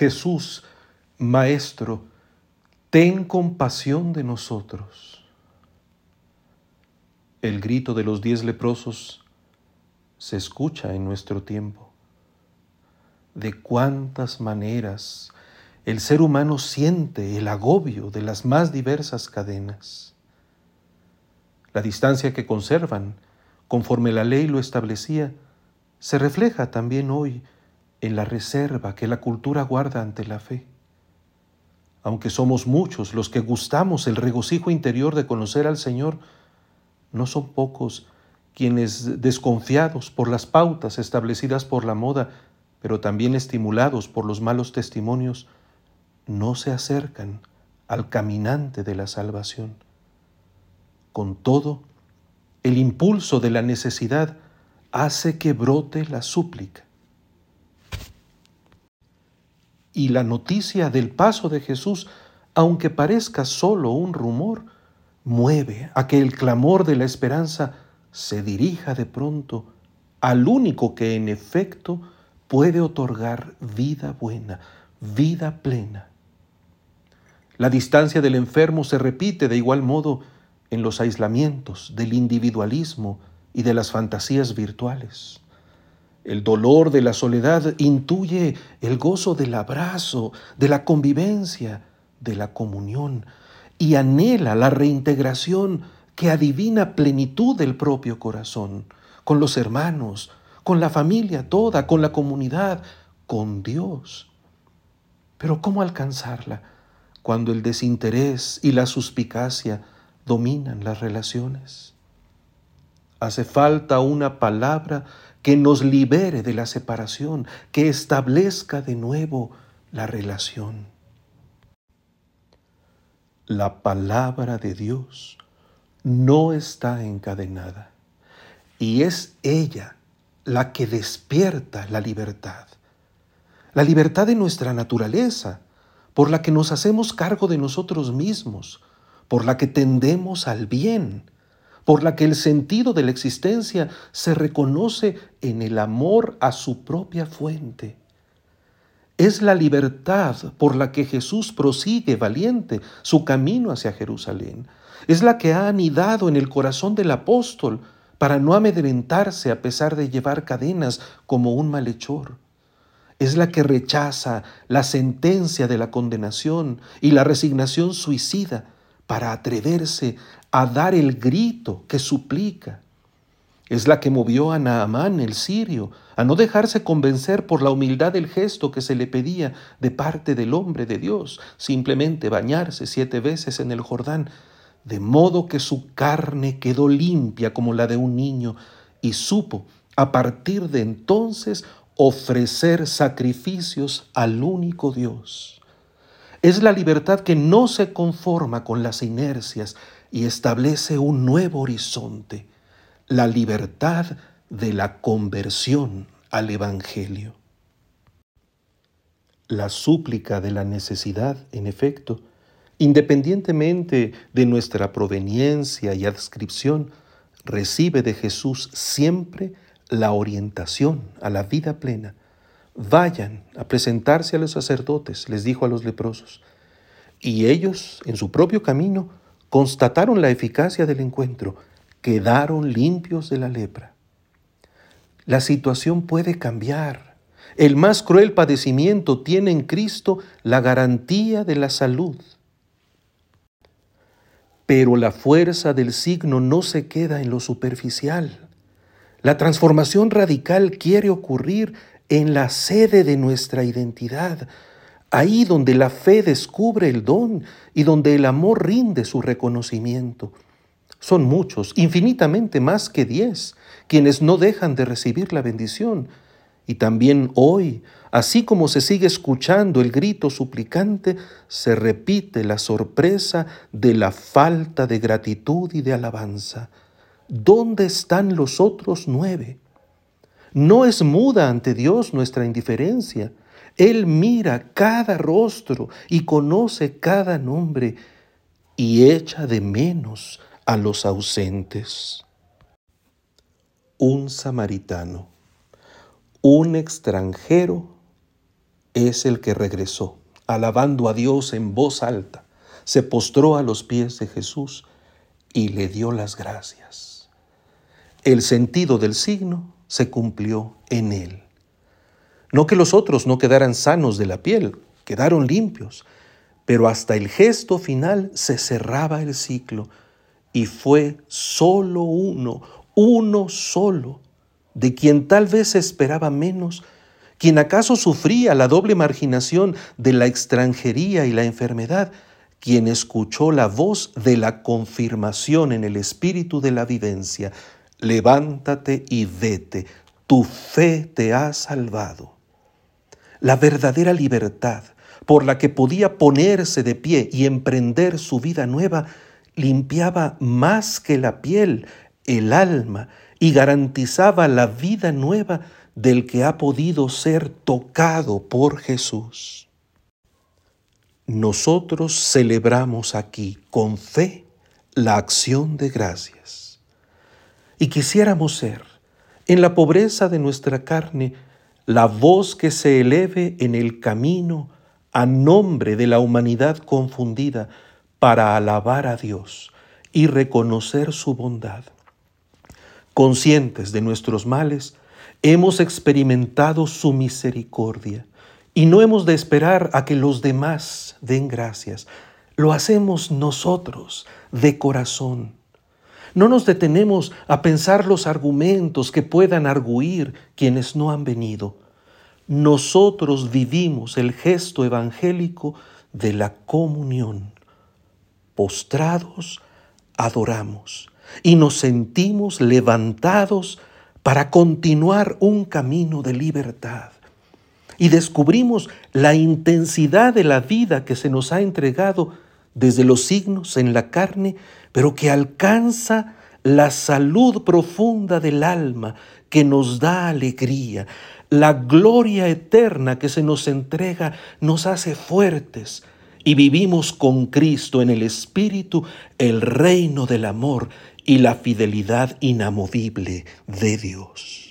Jesús, Maestro, ten compasión de nosotros. El grito de los diez leprosos se escucha en nuestro tiempo. De cuántas maneras el ser humano siente el agobio de las más diversas cadenas. La distancia que conservan, conforme la ley lo establecía, se refleja también hoy en la reserva que la cultura guarda ante la fe. Aunque somos muchos los que gustamos el regocijo interior de conocer al Señor, no son pocos quienes, desconfiados por las pautas establecidas por la moda, pero también estimulados por los malos testimonios, no se acercan al caminante de la salvación. Con todo, el impulso de la necesidad hace que brote la súplica. Y la noticia del paso de Jesús, aunque parezca solo un rumor, mueve a que el clamor de la esperanza se dirija de pronto al único que en efecto puede otorgar vida buena, vida plena. La distancia del enfermo se repite de igual modo en los aislamientos del individualismo y de las fantasías virtuales. El dolor de la soledad intuye el gozo del abrazo, de la convivencia, de la comunión y anhela la reintegración que adivina plenitud del propio corazón, con los hermanos, con la familia toda, con la comunidad, con Dios. Pero ¿cómo alcanzarla cuando el desinterés y la suspicacia dominan las relaciones? Hace falta una palabra que nos libere de la separación, que establezca de nuevo la relación. La palabra de Dios no está encadenada y es ella la que despierta la libertad. La libertad de nuestra naturaleza, por la que nos hacemos cargo de nosotros mismos, por la que tendemos al bien, por la que el sentido de la existencia se reconoce en el amor a su propia fuente. Es la libertad por la que Jesús prosigue valiente su camino hacia Jerusalén. Es la que ha anidado en el corazón del apóstol para no amedrentarse a pesar de llevar cadenas como un malhechor. Es la que rechaza la sentencia de la condenación y la resignación suicida para atreverse a dar el grito que suplica. Es la que movió a Naamán el sirio a no dejarse convencer por la humildad del gesto que se le pedía de parte del hombre de Dios, simplemente bañarse siete veces en el Jordán, de modo que su carne quedó limpia como la de un niño y supo a partir de entonces ofrecer sacrificios al único Dios. Es la libertad que no se conforma con las inercias y establece un nuevo horizonte, la libertad de la conversión al Evangelio. La súplica de la necesidad, en efecto, independientemente de nuestra proveniencia y adscripción, recibe de Jesús siempre la orientación a la vida plena. Vayan a presentarse a los sacerdotes, les dijo a los leprosos, y ellos, en su propio camino, constataron la eficacia del encuentro, quedaron limpios de la lepra. La situación puede cambiar. El más cruel padecimiento tiene en Cristo la garantía de la salud. Pero la fuerza del signo no se queda en lo superficial. La transformación radical quiere ocurrir en la sede de nuestra identidad, ahí donde la fe descubre el don y donde el amor rinde su reconocimiento. Son muchos, infinitamente más que diez, quienes no dejan de recibir la bendición. Y también hoy, así como se sigue escuchando el grito suplicante, se repite la sorpresa de la falta de gratitud y de alabanza. ¿Dónde están los otros nueve? No es muda ante Dios nuestra indiferencia. Él mira cada rostro y conoce cada nombre y echa de menos a los ausentes. Un samaritano, un extranjero es el que regresó, alabando a Dios en voz alta, se postró a los pies de Jesús y le dio las gracias. El sentido del signo se cumplió en él. No que los otros no quedaran sanos de la piel, quedaron limpios, pero hasta el gesto final se cerraba el ciclo y fue solo uno, uno solo, de quien tal vez esperaba menos, quien acaso sufría la doble marginación de la extranjería y la enfermedad, quien escuchó la voz de la confirmación en el espíritu de la vivencia, levántate y vete, tu fe te ha salvado. La verdadera libertad por la que podía ponerse de pie y emprender su vida nueva limpiaba más que la piel, el alma, y garantizaba la vida nueva del que ha podido ser tocado por Jesús. Nosotros celebramos aquí con fe la acción de gracias. Y quisiéramos ser, en la pobreza de nuestra carne, la voz que se eleve en el camino a nombre de la humanidad confundida para alabar a Dios y reconocer su bondad. Conscientes de nuestros males, hemos experimentado su misericordia y no hemos de esperar a que los demás den gracias. Lo hacemos nosotros de corazón. No nos detenemos a pensar los argumentos que puedan arguir quienes no han venido. Nosotros vivimos el gesto evangélico de la comunión. Postrados, adoramos y nos sentimos levantados para continuar un camino de libertad. Y descubrimos la intensidad de la vida que se nos ha entregado desde los signos en la carne, pero que alcanza la salud profunda del alma que nos da alegría. La gloria eterna que se nos entrega nos hace fuertes y vivimos con Cristo en el Espíritu el reino del amor y la fidelidad inamovible de Dios.